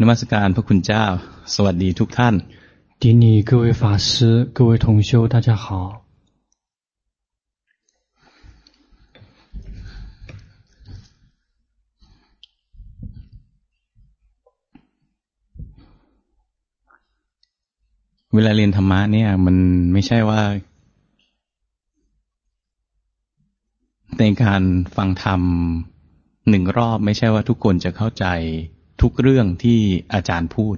นมัสการพระคุณเจ้า สวัสดีทุกท่าน 典礼各位法师、各位同修，大家好。 เวลาเรียนธรรมะเนี่ย มันไม่ใช่ว่า ในการฟังธรรมหนึ่งรอบ ไม่ใช่ว่าทุกคนจะเข้าใจ ทุกเรื่องที่อาจารย์พูด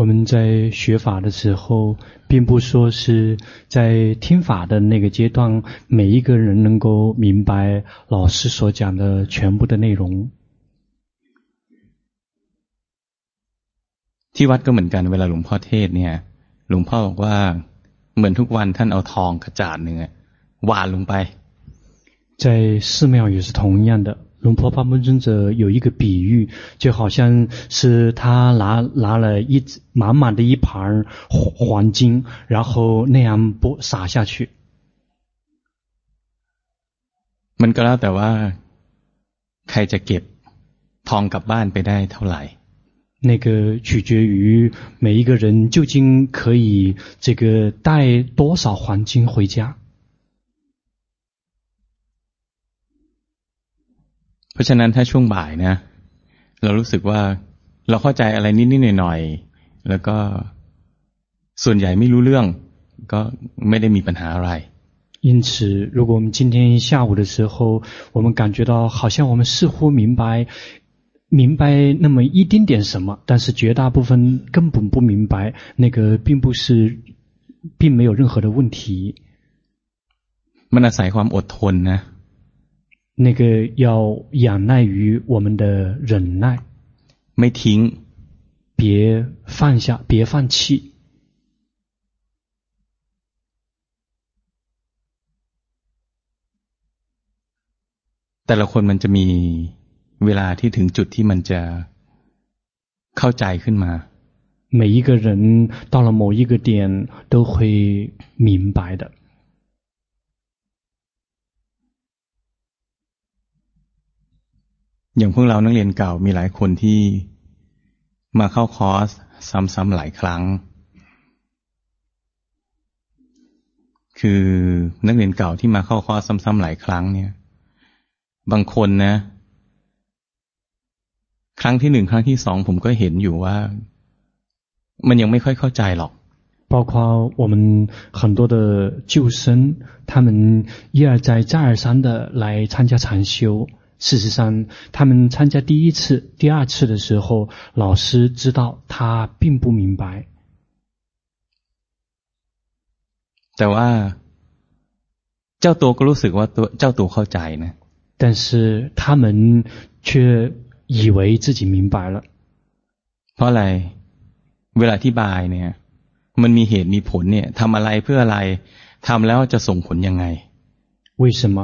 我们在学法的时候，并不说是在听法的那个阶段，每一个人能够明白老师所讲的全部的内容。 ที่วัดก็เหมือนกันเวลาหลวงพ่อเทศน์เนี่ย หลวงพ่อบอกว่าเหมือนทุกวันท่านเอาทองกระจาดหนึ่งอะหวานลงไป 在寺庙也是同样的。 龙婆巴门尊者有一个比喻，就好像是他拿拿了一满满的一盘黄金，然后那样播洒下去。 มันก็แล้วแต่ว่า ใครจะเก็บทองกลับบ้านไปได้เท่าไหร่ 那个取决于每一个人究竟可以这个带多少黄金回家。 เพราะฉะนั้นถ้าช่วงบ่ายนะ เรารู้สึกว่าเราเข้าใจอะไรนิดๆหน่อยๆแล้วก็ส่วนใหญ่ไม่รู้เรื่อง ก็ไม่ได้มีปัญหาอะไร 因此，如果我们今天下午的时候，我们感觉到好像我们似乎明白明白那么一丁点什么，但是绝大部分根本不明白，那个并不是，并没有任何的问题。 มันอาศัยความอดทนนะ ะ。 那个要仰赖于我们的忍耐， ไม่ทิ้ง 别放下，别放弃。 แต่ละคนมันจะมีเวลาที่ถึงจุดที่มันจะเข้าใจขึ้นมา 每一个人到了某一个点都会明白的。 อย่างพวกเรานักเรียนเก่ามีหลายคนที่มาเข้าคอร์สซ้ำๆหลายครั้ง คือนักเรียนเก่าที่มาเข้าคอร์สซ้ำๆหลายครั้งเนี่ย บางคนนะ ครั้งที่หนึ่งครั้งที่สองผมก็เห็นอยู่ว่า มันยังไม่ค่อยเข้าใจหรอก 包括我们很多的旧生，他们一而再、再而三的来参加禅修。 事实上，他们参加第一次、第二次的时候，老师知道他并不明白。 แต่ว่า เจ้าตัวก็รู้สึกว่าตัวเจ้าตัวเข้าใจนะ 但是他们却以为自己明白了。 เพราะอะไร เวลาอธิบายเนี่ย มันมีเหตุมีผลเนี่ยทำอะไรเพื่ออะไรทำแล้วจะส่งผลยังไง 为什么？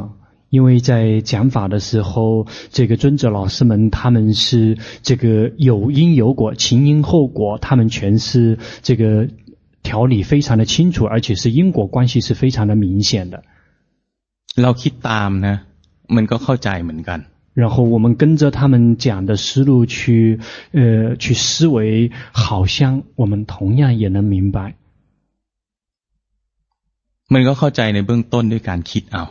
因为在讲法的时候，这个尊者老师们他们是这个有因有果、前因后果，他们全是这个条理非常的清楚，而且是因果关系是非常的明显的。 เราคิดตามนะ มันก็เข้าใจเหมือนกัน 然后我们跟着他们讲的思路去，呃，去思维，好像我们同样也能明白。 มันก็เข้าใจในเบื้องต้นด้วยการคิดเอา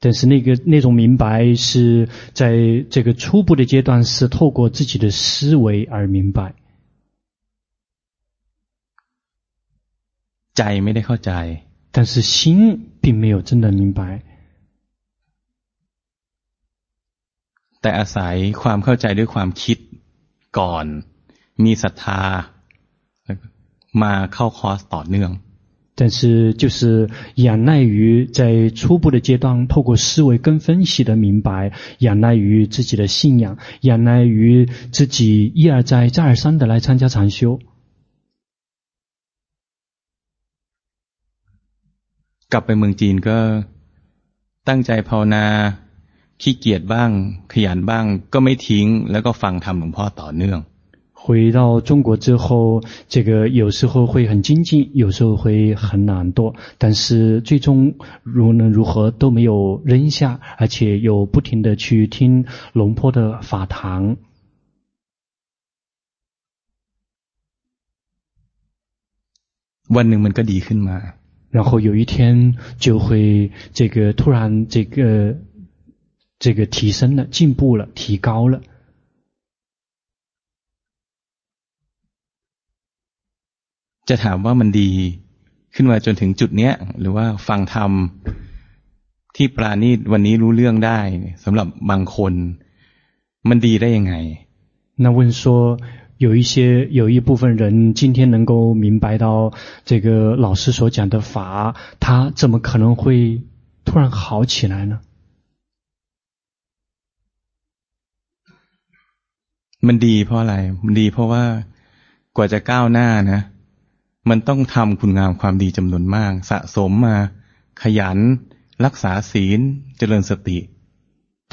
但是那个那种明白是在这个初步的阶段，是透过自己的思维而明白。 ใจไม่ได้เข้าใจ 但是心并没有真的明白， แต่อาศัยความเข้าใจด้วยความคิดก่อน มีศรัทธาแล้วก็มาเข้าคอร์สต่อเนื่อง 但是就是仰赖于在初步的阶段，透过思维跟分析的明白，仰赖于自己的信仰，仰赖于自己一而再、再而三的来参加禅修。 กลับไปเมืองจีนก็ตั้งใจภาวนาขี้เกียจบ้าง ขยันบ้าง ก็ไม่ทิ้ง แล้วก็ฟังธรรมหลวงพ่อต่อเนื่อง 回到中国之后这个有时候会很精进有时候会很懒惰但是最终如能如何都没有扔下而且又不停的去听龙坡的法堂。问你们个理由然后有一天就会这个突然这个这个提升了进步了提高了。 จะถามว่ามันดีขึ้นมาจนถึงจุดเนี้ยหรือว่าฟังธรรมที่ปราณีตวันนี้รู้เรื่องได้สำหรับบางคนมันดีได้ยังไง那问说有一些有一部分人今天能够明白到这个老师所讲的法，他怎么可能会突然好起来呢？มันดีเพราะอะไรมันดีเพราะว่ากว่าจะก้าวหน้านะ มันต้องทำคุณงามความดีจำนวนมาก สะสมมา ขยัน รักษาศีลเจริญสติ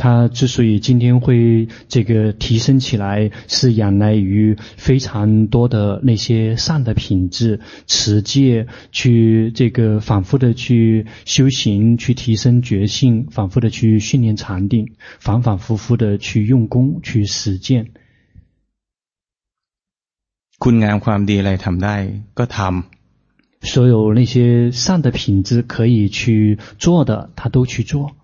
他之所以今天会这个提升起来，是仰赖于非常多的那些善的品质、持戒，去这个反复的去修行，去提升觉性，反复的去训练禅定，反反复复的去用功去实践。 คุณงามความดีอะไรทำได้ก็ทำ。所有那些善的品质可以去做的，他都去做。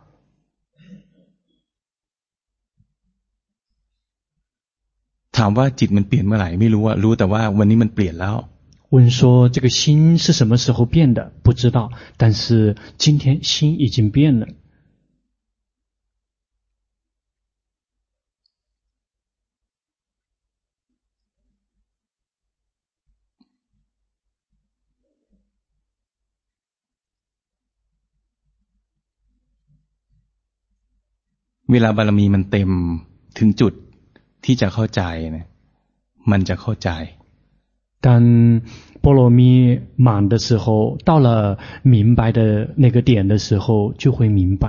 ถามว่าจิตมันเปลี่ยนเมื่อไหร่ไม่รู้ว่ารู้แต่ว่าวันนี้มันเปลี่ยนแล้ว问说这个心是什么时候变的？不知道，但是今天心已经变了。 เวลาบารมีมันเต็มถึงจุดที่จะเข้าใจนะมันจะเข้าใจ当波罗蜜满的时候，到了明白的那个点的时候，就会明白。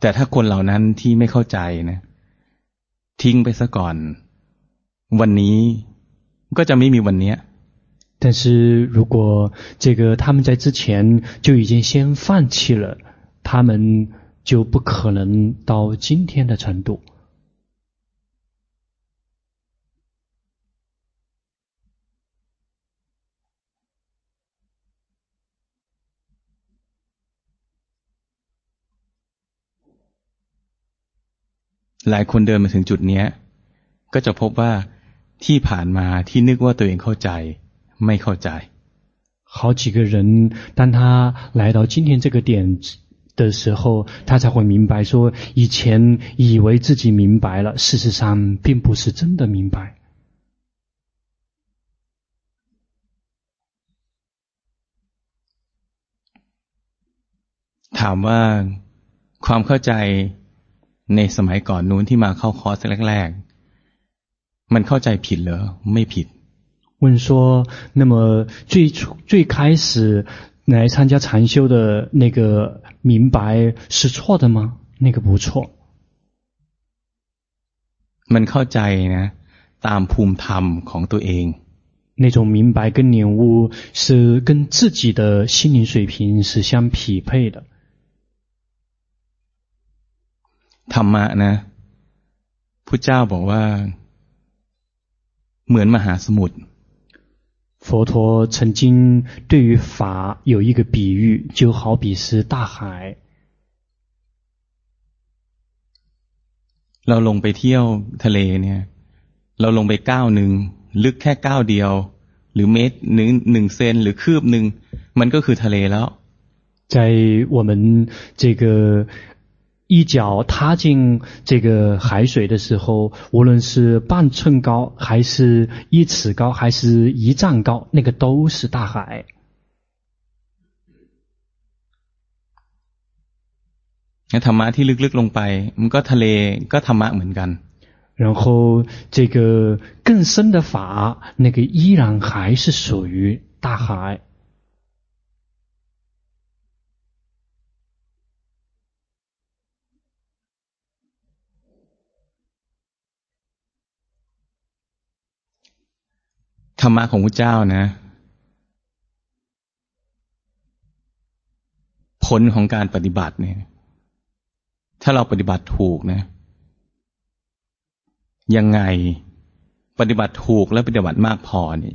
แต่ถ้าคนเหล่านั้นที่ไม่เข้าใจนะทิ้งไปซะก่อน วันนี้ ก็จะไม่มีวันนี้但是如果这个他们在之前就已经先放弃了，他们就不可能到今天的程度。หลายคนเดินมาถึงจุดนี้ก็จะพบว่า ที่ผ่านมาที่นึกว่าตัวเองเข้าใจไม่เข้าใจ好几个人，当他来到今天这个点的时候，他才会明白说，以前以为自己明白了，事实上并不是真的明白。ถามว่าความเข้าใจในสมัยก่อนนู้นที่มาเข้าคอร์สแรกๆ มันเข้าใจผิดเหรอไม่ผิด问说：“那么最初最开始来参加禅修的那个明白是错的吗？那个不错。มันเข้าใจนะตามภูมิธรรมของตัวเอง那种明白跟领悟是跟自己的心灵水平是相匹配的。ธรรมะนะพุทธเจ้าบอกว่า เหมือนมหาสมุทร佛陀曾经对于法有一个比喻，就好比是大海。เราลงไปเที่ยวทะเลเนี่ยเราลงไปก้าวหนึ่งลึกแค่ก้าวเดียว หรือเมตรหนึ่งหนึ่งเซนหรือคืบหนึ่งมันก็คือทะเลแล้ว在我们这个。 一脚踏进这个海水的时候，无论是半寸高，还是一尺高，还是一丈高，那个都是大海。ธรรมะที่ลึกๆลงไปมันก็ทะเลก็ธรรมะเหมือนกัน然后这个更深的法，那个依然还是属于大海。 ธรรมะของพระเจ้านะ ผลของการปฏิบัติเนี่ย ถ้าเราปฏิบัติถูกนะยังไงปฏิบัติถูกและปฏิบัติมากพอนี่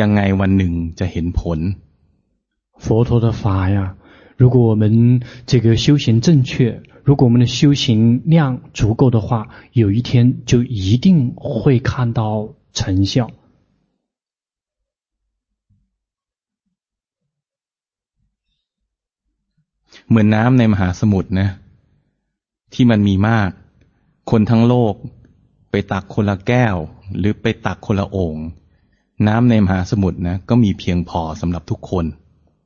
ยังไงวันหนึ่งจะเห็นผล佛陀的法呀，如果我们这个修行正确，如果我们的修行量足够的话，有一天就一定会看到成效。 เหมือนน้ำในมหาสมุทรนะที่มันมีมาก คนทั้งโลกไปตักคนละแก้ว หรือไปตักคนละโอ่งน้ำในมหาสมุทรนะก็มีเพียงพอสำหรับทุกคน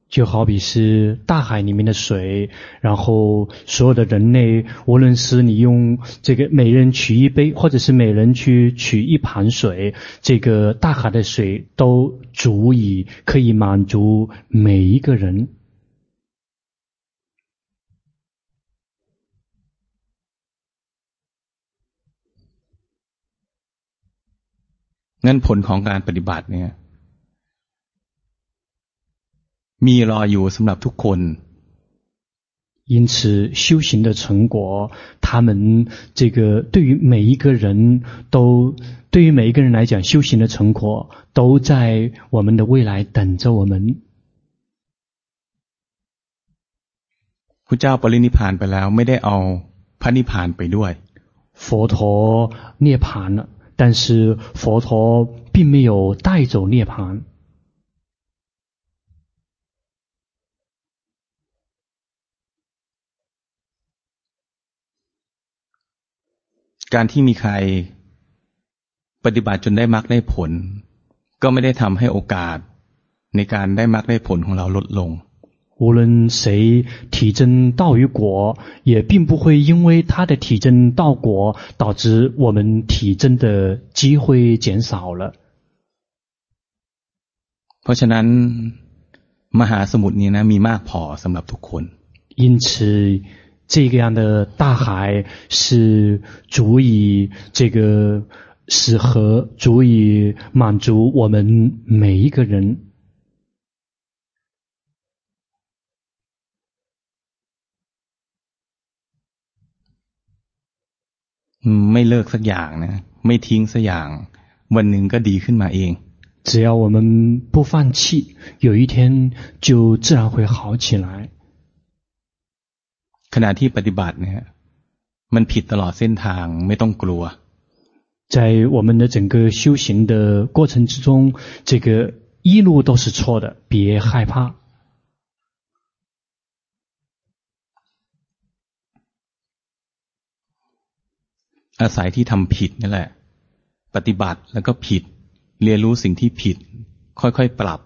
就好比是大海里面的水，然后所有的人类，无论是你用这个每人取一杯，或者是每人去取一盘水，这个大海的水都足以可以满足每一个人。 งั้นผลของการปฏิบัติเนี่ยมีรออยู่สำหรับทุกคน因此，修行的成果，他们这个对于每一个人都，对于每一个人来讲，修行的成果都在我们的未来等着我们。พระเจ้าปรินิพพานไปแล้วไม่ได้เอาพระนิพพานไปด้วย佛陀涅槃了。 但是佛陀并没有带走涅槃。การที่มีใครปฏิบัติจนได้มรรคได้ผล ก็ไม่ได้ทำให้โอกาสในการได้มรรคได้ผลของเราลดลง 无论谁体证道与果，也并不会因为他的体证道果，导致我们体证的机会减少了。เพราะฉะนั้นมหาสมุทรนี้นะมีมากพอสำหรับทุกคน因此，这个样的大海是足以这个适合，足以满足我们每一个人。 ไม่เลิกสักอย่างนะไม่ทิ้งสักอย่าง วันหนึ่งก็ดีขึ้นมาเอง只要我们不放弃，有一天就自然会好起来。ขณะที่ปฏิบัติเนี่ยมันผิดตลอดเส้นทางไม่ต้องกลัว在我们的整个修行的过程之中，这个一路都是错的，别害怕。 อาศัยที่ทำผิดนั่นแหละ ปฏิบัติแล้วก็ผิด เรียนรู้สิ่งที่ผิด ค่อยๆปรับ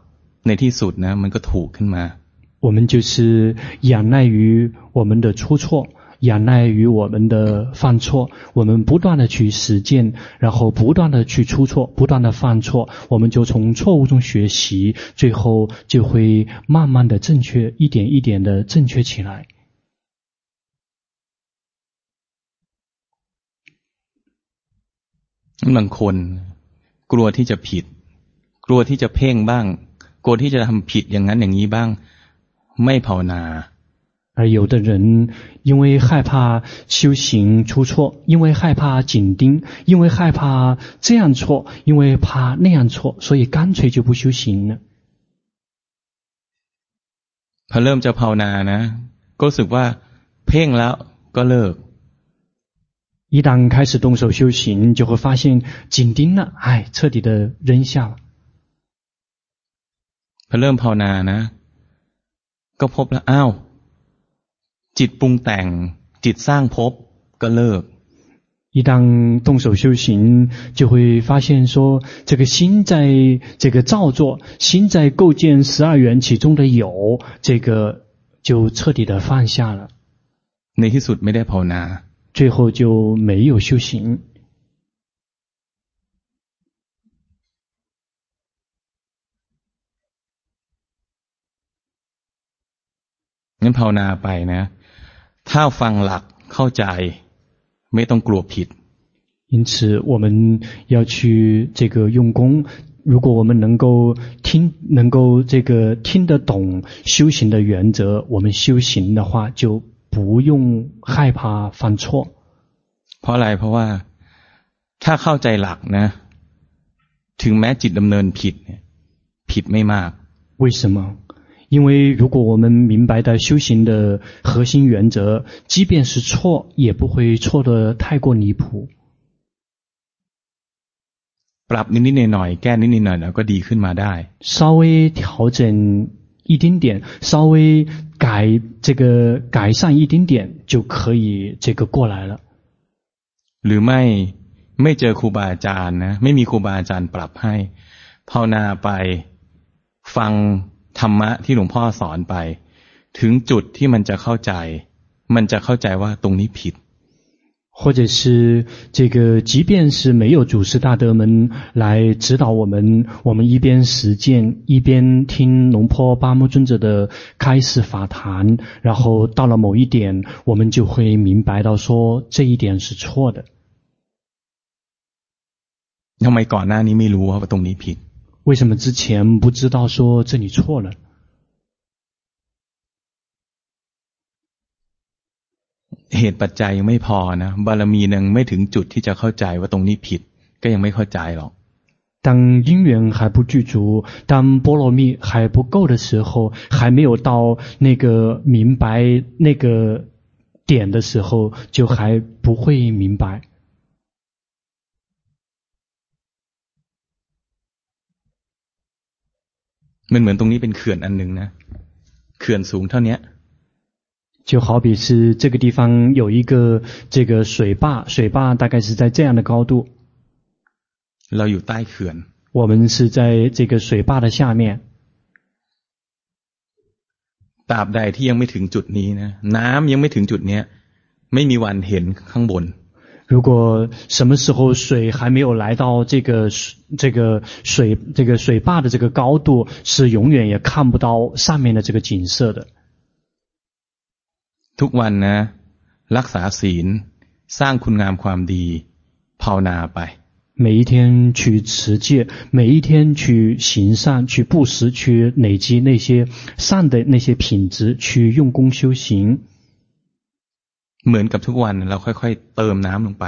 ในที่สุดนะ มันก็ถูกขึ้นมา我们就是仰赖于我们的出错，仰赖于我们的犯错，我们不断的去实践，然后不断的去出错，不断的犯错，我们就从错误中学习，最后就会慢慢的正确，一点一点的正确起来。 บางคนกลัวที่จะผิด กลัวที่จะเพ่งบ้าง กลัวที่จะทำผิดอย่างนั้นอย่างนี้บ้าง ไม่ภาวนา而有的人因为害怕修行出错，因为害怕紧盯，因为害怕这样错，因为怕那样错，所以干脆就不修行了。พอเริ่มจะภาวนานะก็รู้สึกว่าเพ่งแล้วก็เลิก 一旦开始动手修行，就会发现紧盯了，哎，彻底的扔下了。พอเริ่มภาวนานะก็พบแล้วอ้าวจิตปรุงแต่งจิตสร้างภพก็เลิก一旦动手修行，就会发现说，这个心在这个造作，心在构建十二缘起中的有，这个就彻底的放下了。ในที่สุดไม่ได้ภาวนา 最后就没有修行。งั้นภาวนาไปนะถ้าฟังหลักเข้าใจไม่ต้องกลัวผิด因此，我们要去这个用功。如果我们能够听，能够这个听得懂修行的原则，我们修行的话就。 不用害怕犯错。เพราะอะไรเพราะว่าถ้าเข้าใจหลักนะ ถึงแม้จิตดำเนินผิดเนี่ยผิดไม่มาก 为什么？因为如果我们明白的修行的核心原则，即便是错，也不会错得太过离谱。ปรับนิดๆหน่อยๆแก้นิดๆหน่อยๆก็ดีขึ้นมาได้ 稍微调整一丁点，稍微 改这个改善一丁点，就可以这个过来了。หรือไม่ไม่เจอครูบาอาจารย์นะไม่มีครูบาอาจารย์ปรับให้ภาวนาไปฟังธรรมะที่หลวงพ่อสอนไป ถึงจุดที่มันจะเข้าใจ มันจะเข้าใจว่าตรงนี้ผิด 或者是这个，即便是没有祖师大德们来指导我们，我们一边实践，一边听龙坡八木尊者的开始法谈，然后到了某一点，我们就会明白到说这一点是错的。为什么之前不知道说这里错了？ เหตุปัจจัยยังไม่พอนะบารมียังไม่ถึงจุดที่จะเข้าใจว่าตรงนี้ผิด ก็ยังไม่เข้าใจหรอก当因缘还不具足，当波罗蜜还不够的时候，还没有到那个明白那个点的时候，就还不会明白。มันเหมือนตรงนี้เป็นเขื่อนอันหนึ่งนะเขื่อนสูงเท่านี้ 就好比是这个地方有一个这个水坝，水坝大概是在这样的高度。เราอยู่ใต้เขื่อน我们是在这个水坝的下面。ตราบใดที่ยังไม่ถึงจุดนี้นะน้ำยังไม่ถึงจุดเนี้ยไม่มีวันเห็นข้างบน。如果什么时候水还没有来到这个这个水这个水坝的这个高度，是永远也看不到上面的这个景色的。 ทุกวันนะรักษาศีลสร้างคุณงามความดีภาวนาไป每一天去持戒，每一天去行善，去布施，去累积那些善的那些品质，去用功修行。เหมือนกับทุกวันเราค่อยๆเติมน้ำลงไป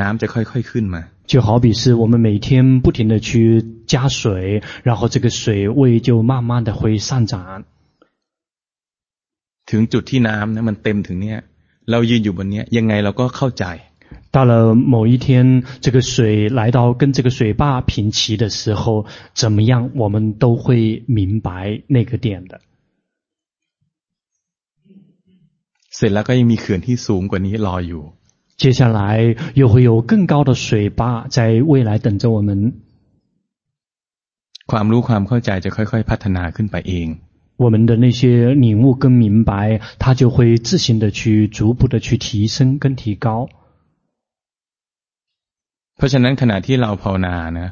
น้ำจะค่อยๆขึ้นมา就好比是我们每天不停的去加水，然后这个水位就慢慢的会上涨。 ถึงจุดที่น้ำนะมันเต็มถึงเนี้ยเรายืนอยู่บนเนี้ยยังไงเราก็เข้าใจ到了某一天，这个水来到跟这个水坝平齐的时候，怎么样，我们都会明白那个点的。เสร็จแล้วก็ยังมีเขื่อนที่สูงกว่านี้รออยู่接下来又会有更高的水坝在未来等着我们。ความรู้ความเข้าใจจะค่อยๆพัฒนาขึ้นไปเอง 我们的那些领悟跟明白，它就会自行的去逐步的去提升跟提高。เพราะฉะนั้นขณะที่เราภาวนานะ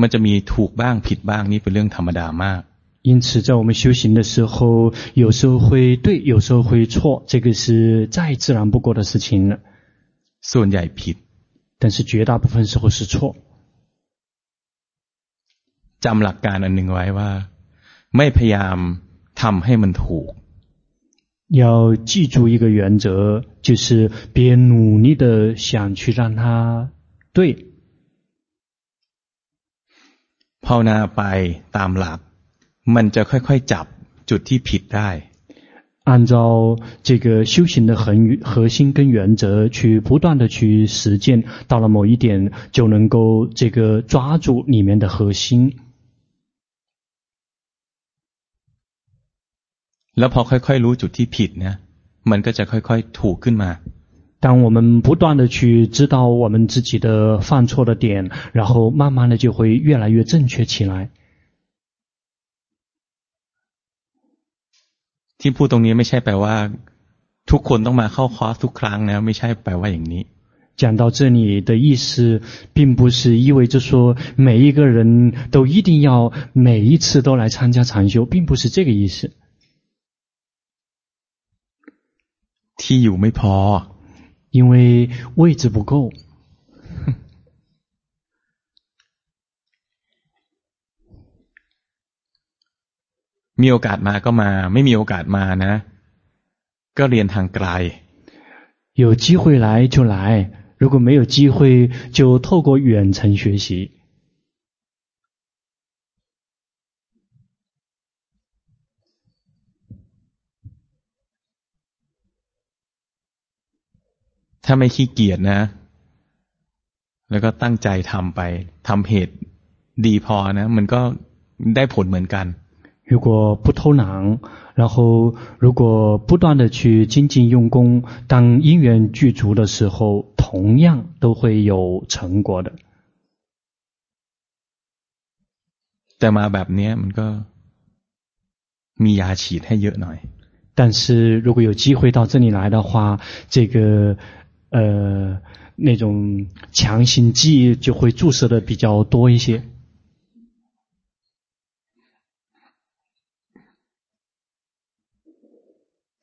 มันจะมีถูกบ้างผิดบ้างนี่เป็นเรื่องธรรมดามาก因此，在我们修行的时候，有时候会对，有时候会错，这个是再自然不过的事情了。ส่วนใหญ่ผิด但是绝大部分时候是错。จำหลักการอันหนึ่งไว้ว่าไม่พยายาม ทำให้มันถูก。要记住一个原则，就是别努力的想去让它对。ภาวนาไปตามหลักมันจะค่อยๆจับจุดที่ผิดได้。按照这个修行的核核心跟原则去不断的去实践，到了某一点就能够这个抓住里面的核心。 แล้วพอค่อยๆรู้จุดที่ผิดเนี่ยมันก็จะค่อยๆถูกขึ้นมา当我们不断的去知道我们自己的犯错的点，然后慢慢的就会越来越正确起来。ที่พูดตรงนี้ไม่ใช่แปลว่าทุกคนต้องมาเข้าคอร์สทุกครั้งนะไม่ใช่แปลว่าอย่างนี้讲到这里的意思，并不是意味着说每一个人都一定要每一次都来参加禅修，并不是这个意思。 ที่อยู่ไม่พอ因为位置不够。มีโอกาสมาก็มาไม่มีโอกาสมานะ ก็เรียนทางไกล有机会来就来，如果没有机会就透过远程学习。 ถ้าไม่ขี้เกียจนะ แล้วก็ตั้งใจทำไปทำเหตุดีพอนะ มันก็ได้ผลเหมือนกัน 如果不偷懒，然后如果不断的去精进用功，当因缘具足的时候，同样都会有成果的。แต่มาแบบนี้มันก็มียาฉีดให้เยอะหน่อย。但是如果有机会到这里来的话，这个 呃那种强心剂就会注射的比较多一些。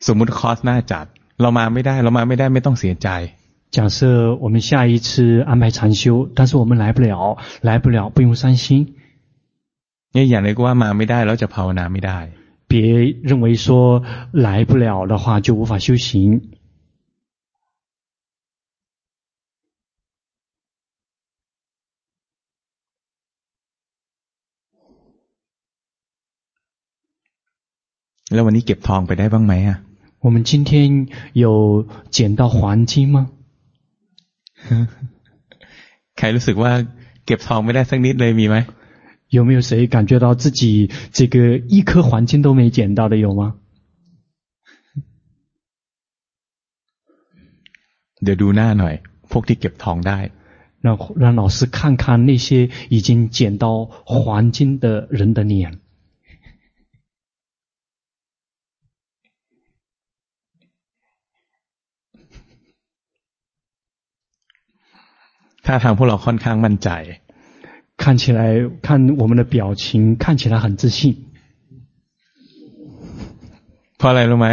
สมมุติคอร์สหน้าจัดเรามาไม่ได้เรามาไม่ได้ไม่ต้องเสียใจ假设我们下一次安排禅修，但是我们来不了，来不了不用伤心。นี่อย่างไรก็ว่ามาไม่ได้แล้วจะภาวนาไม่ได้。别认为说来不了的话就无法修行。 แล้ววันนี้เก็บทองไปได้บ้างไหมอ่ะ我们今天有捡到黄金吗？ใครรู้สึกว่าเก็บทองไม่ได้สักนิดเลยมีไหม有没有谁感觉到自己这个一颗黄金都没捡到的有吗？เดี๋ยวดูหน้าหน่อยพวกที่เก็บทองได้让让老师看看那些已经捡到黄金的人的脸。 ท่าทางพวกเราค่อนข้างมั่นใจ看起来看我们的表情看起来很自信เพราะอะไรรู้ไหม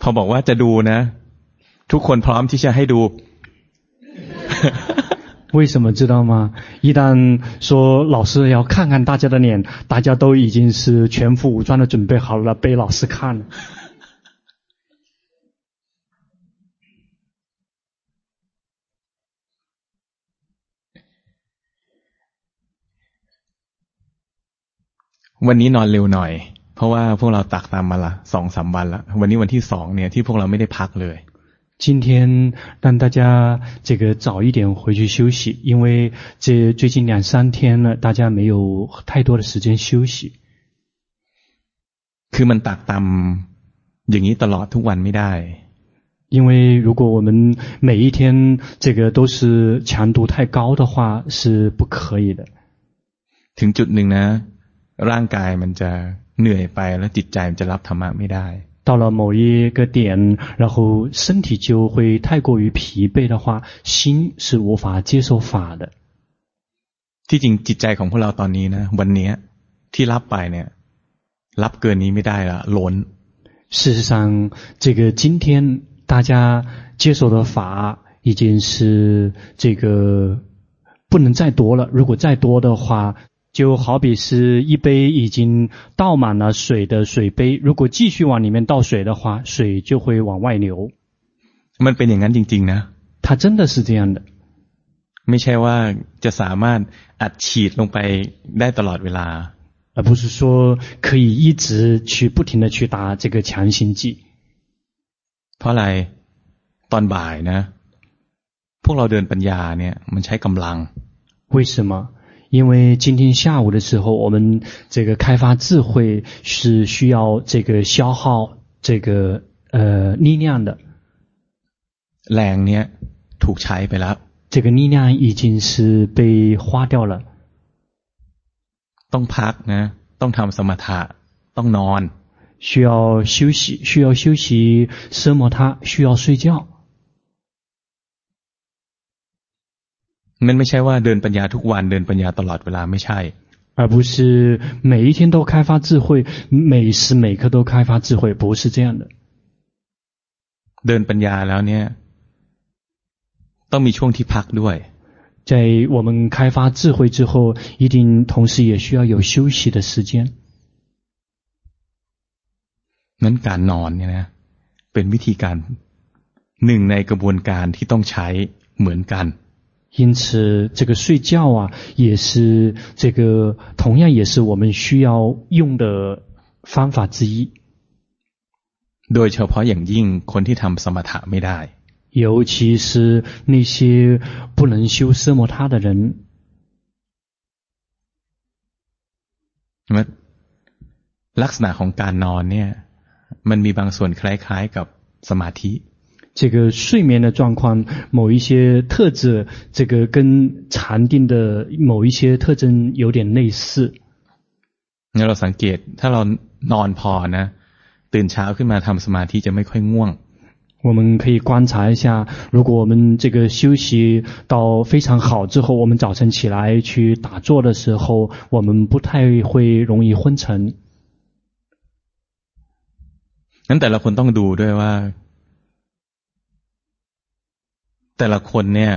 พอบอกว่าจะดูนะทุกคนพร้อมที่จะให้ดู为什么知道吗一旦说老师要看看大家的脸大家都已经是全副武装的准备好了被老师看了 วันนี้นอนเร็วหน่อยเพราะว่าพวกเราตักตามมาละสองสามวันละวันนี้วันที่สองเนี่ยที่พวกเราไม่ได้พักเลย今天让大家这个早一点回去休息，因为这最近两三天了，大家没有太多的时间休息。คือมันตักตามอย่างนี้ตลอดทุกวันไม่ได้因为如果我们每一天这个都是强度太高的话，是不可以的。ถึงจุดหนึ่งนะ ร่างกายมันจะเหนื่อยไปแล้วจิตใจมันจะรับธรรมะไม่ได้到了某一个点，然后身体就会太过于疲惫的话，心是无法接受法的。ที่จริงจิตใจของพวกเราตอนนี้นะวันนี้ที่รับไปเนี่ยรับเกินนี้ไม่ได้ละล้น事实上，这个今天大家接受的法已经是这个不能再多了。如果再多的话， 就好比是一杯已经倒满了水的水杯，如果继续往里面倒水的话，水就会往外流。มันเป็นอย่างนั้นจริงๆนะ它真的是这样的。ไม่ใช่ว่าจะสามารถอัดฉีดลงไปได้ตลอดเวลา而不是说可以一直去不停的去打这个强心剂。เพราะอะไรตอนบ่ายนะพวกเราเดินปัญญาเนี่ยมันใช้กำลัง为什么 因为今天下午的时候，我们这个开发智慧是需要这个消耗这个呃力量的。แรงเนี่ยถูกใช้ไปแล้ว这个力量已经是被花掉了。ต้องพักนะต้องทำสมถะต้องนอน需要休息，需要休息，奢摩他需要睡觉。 มันไม่ใช่ว่าเดินปัญญาทุกวันเดินปัญญาตลอดเวลาไม่ใช่而不是每一天都开发智慧，每时每刻都开发智慧，不是这样的。เดินปัญญาแล้วเนี่ยต้องมีช่วงที่พักด้วย在我们开发智慧之后，一定同时也需要有休息的时间。 นั้นการนอนเนี่ยนะ เป็นวิธีการหนึ่งในกระบวนการที่ต้องใช้เหมือนกัน 因此，这个睡觉啊，也是这个同样也是我们需要用的方法之一。โดยเฉพาะอย่างยิ่งคนที่ทำสมถะไม่ได้尤其是那些不能修奢摩他的人。ลักษณะของการนอนเนี่ย มันมีบางส่วนคล้ายๆกับสมาธิ 这个睡眠的状况，某一些特质，这个跟禅定的某一些特征有点类似。เราสังเกตถ้าเรานอนพอนะตื่นเช้าขึ้นมาทำสมาธิจะไม่ค่อยง่วง。我们可以观察一下，如果我们这个休息到非常好之后，我们早晨起来去打坐的时候，我们不太会容易昏沉。นั้นแต่ละคนต้องดูด้วยว่า แต่ละคนเนี่ย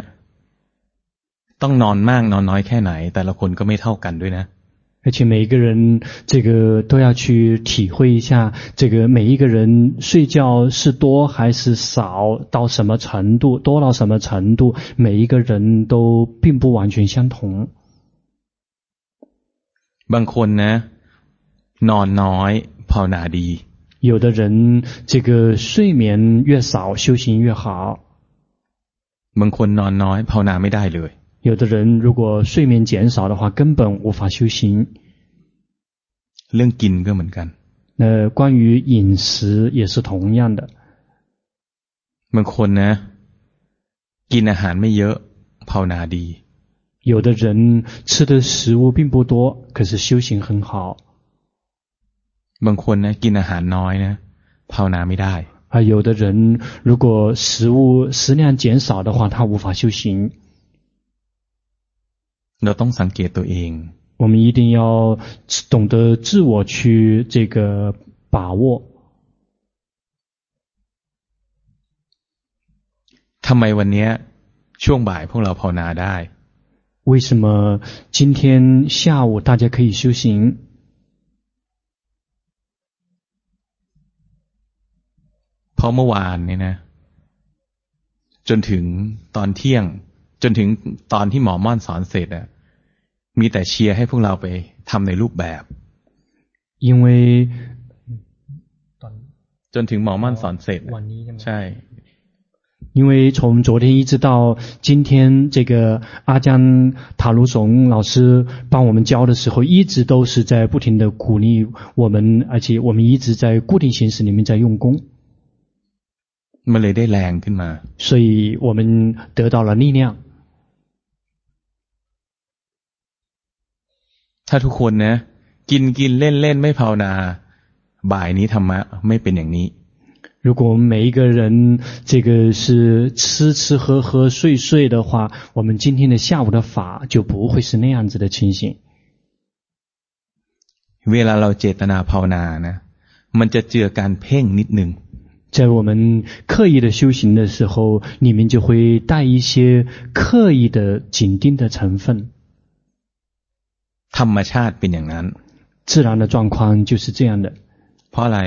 ต้องนอนมากนอนน้อยแค่ไหน แต่ละคนก็ไม่เท่ากันด้วยนะ而且每一个人，这个都要去体会一下，这个每一个人睡觉是多还是少，到什么程度，多到什么程度，每一个人都并不完全相同。บางคนนะนอนน้อยภาวนาดี有的人这个睡眠越少，修行越好。 บางคนนอนน้อยภาวนาไม่ได้เลย。有的人如果睡眠减少的话，根本无法修行。เรื่องกินก็เหมือนกัน。那关于饮食也是同样的。บางคนนะกินอาหารไม่เยอะภาวนาดี。有的人吃的食物并不多，可是修行很好。บางคนนะกินอาหารน้อยนะภาวนาไม่ได้。 啊，有的人如果食物食量减少的话，他无法修行。เราต้องสังเกตตัวเอง。我们一定要懂得自我去这个把握。ทำไมวันนี้ช่วงบ่ายพวกเราภาวนาได้？为什么今天下午大家可以修行？ เพราะเมื่อวานเนี่ยนะจนถึงตอนเที่ยง จนถึงตอนที่หมอม่อนสอนเสร็จอะมีแต่เชียร์ให้พวกเราไปทำในรูปแบบ因为จนถึงหมอม่อนสอนเสร็จใช่因为从昨天一直到今天，这个阿江塔鲁松老师帮我们教的时候，一直都是在不停的鼓励我们，而且我们一直在固定形式里面在用功。 มันเลยได้แรงขึ้นมา。所以我们得到了力量。ถ้าทุกคนนะกินกินเล่นเล่นไม่ภาวนาบ่ายนี้ธรรมะไม่เป็นอย่างนี้。如果我们每一个人这个是吃吃喝喝睡睡的话，我们今天的下午的法就不会是那样子的情形。เวลาเราเจตนาภาวนานะมันจะเจอการเพ่งนิดนึง。 在我们刻意的修行的时候，里面就会带一些刻意的紧盯的成分。ธรรมชาติเป็นอย่างนั้น。自然的状况就是这样的。เพราะอะไร？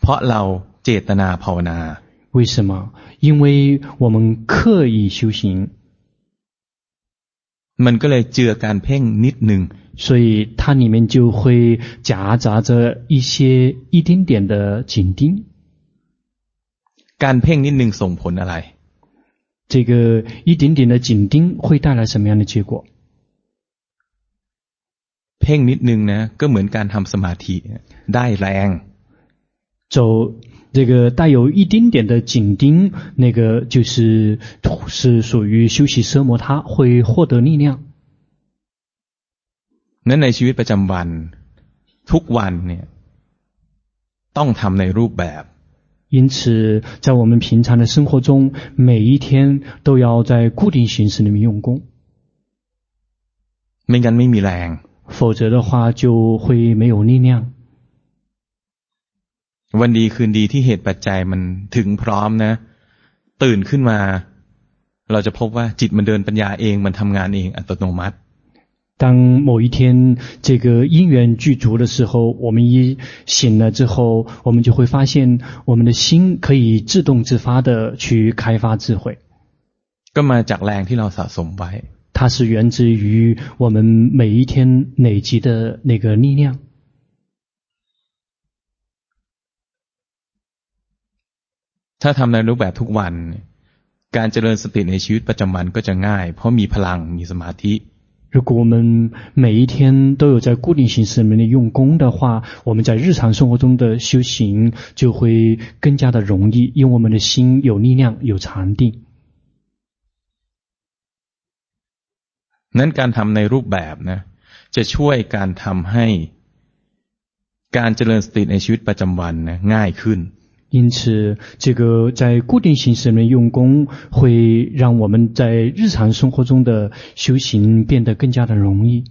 เพราะเราเจตนาภาวนา。为什么？因为我们刻意修行。มันก็เลยเจอการเพ่งนิดนึง。所以它里面就会夹杂着一些一丁点的紧盯。 การเพ่งนิดนึงส่งผลอะไร？这个一点点的紧盯会带来什么样的结果？เพ่งนิดนึงนะก็เหมือนการทำสมาธิได้แรง。走这个带有一丁点的紧盯，那个就是是属于修习奢摩他，会获得力量。นั้นในชีวิตประจำวันทุกวันเนี่ยต้องทำในรูปแบบ。 因此，在我们平常的生活中，每一天都要在固定形式里面用功。没งั้นไม่มีแรง。否则的话就会没有力量。วันดีคืนดีที่เหตุปัจจัยมันถึงพร้อมนะตื่นขึ้นมาเราจะพบว่าจิตมันเดินปัญญาเองมันทำงานเองอัตโนมัติ 当某一天这个因缘具足的时候，我们一醒了之后，我们就会发现我们的心可以自动自发的去开发智慧。ก็มาจากแรงที่เราสะสมไว้。它是源自于我们每一天累积的那个力量。ถ้าทำในรูปแบบทุกวันการเจริญสติในชีวิตประจำวันก็จะง่ายเพราะมีพลังมีสมาธิ 如果我们每一天都有在固定形式里面的用功的话，我们在日常生活中的修行就会更加的容易，因为我们的心有力量、有禅定。นั้นการทำในรูปแบบนะจะช่วยการทำให้การเจริญสติในชีวิตประจำวันนะง่ายขึ้น 因此，这个在固定形式里面用功，会让我们在日常生活中的修行变得更加的容易。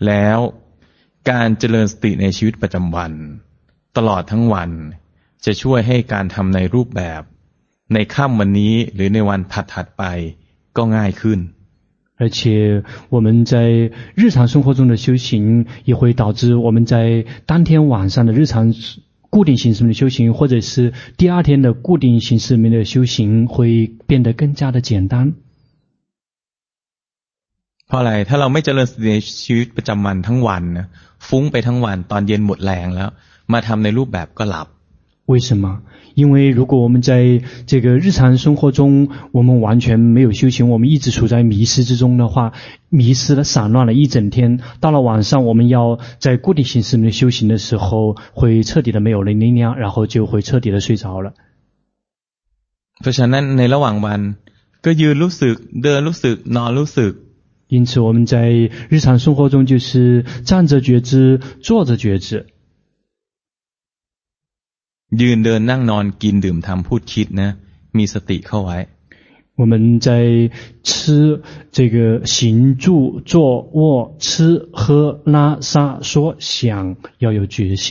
แล้วการเจริญสติในชีวิตประจำวัน ตลอดทั้งวัน จะช่วยให้การทำในรูปแบบ ในค่ำวันนี้หรือในวันถัดๆไปก็ง่ายขึ้น。而且我们在日常生活中的修行，也会导致我们在当天晚上的日常。 固定形式的修行，或者是第二天的固定形式里面的修行，会变得更加的简单。เพราะอะไรถ้าเราไม่เจริญสติในชีวิตประจำวันทั้งวันนะฟุ้งไปทั้งวันตอนเย็นหมดแรงแล้วมาทำในรูปแบบก็หลับ 为什么？因为如果我们在这个日常生活中，我们完全没有修行，我们一直处在迷失之中的话，迷失了、散乱了一整天，到了晚上，我们要在固定形式里面修行的时候，会彻底的没有了力量，然后就会彻底的睡着了。เพราะฉะนั้นในระหว่างวันก็ยืนรู้สึกเดินรู้สึกนอนรู้สึก因此，我们在日常生活中就是站着觉知，坐着觉知。 ยืนเดินนั่งนอนกินดื่มทำพูดคิดนะมีสติเข้าไว้我们在吃这个行住坐卧吃喝拉撒说想要有决心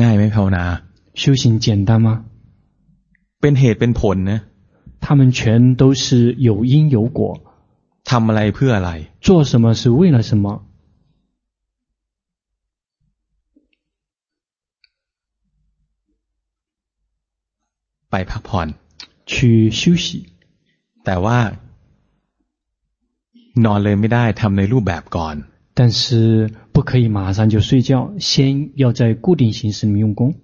ง่ายไหมภาวนา修行简单吗เป็นเหตุเป็นผลนะ他们全都是有因有果ทำอะไรเพื่ออะไร做什么是为了什么 ไปพักผ่อน去休息แต่ว่านอนเลยไม่ได้ทำในรูปแบบก่อน但是不可以马上就睡觉先要在固定形式里面用功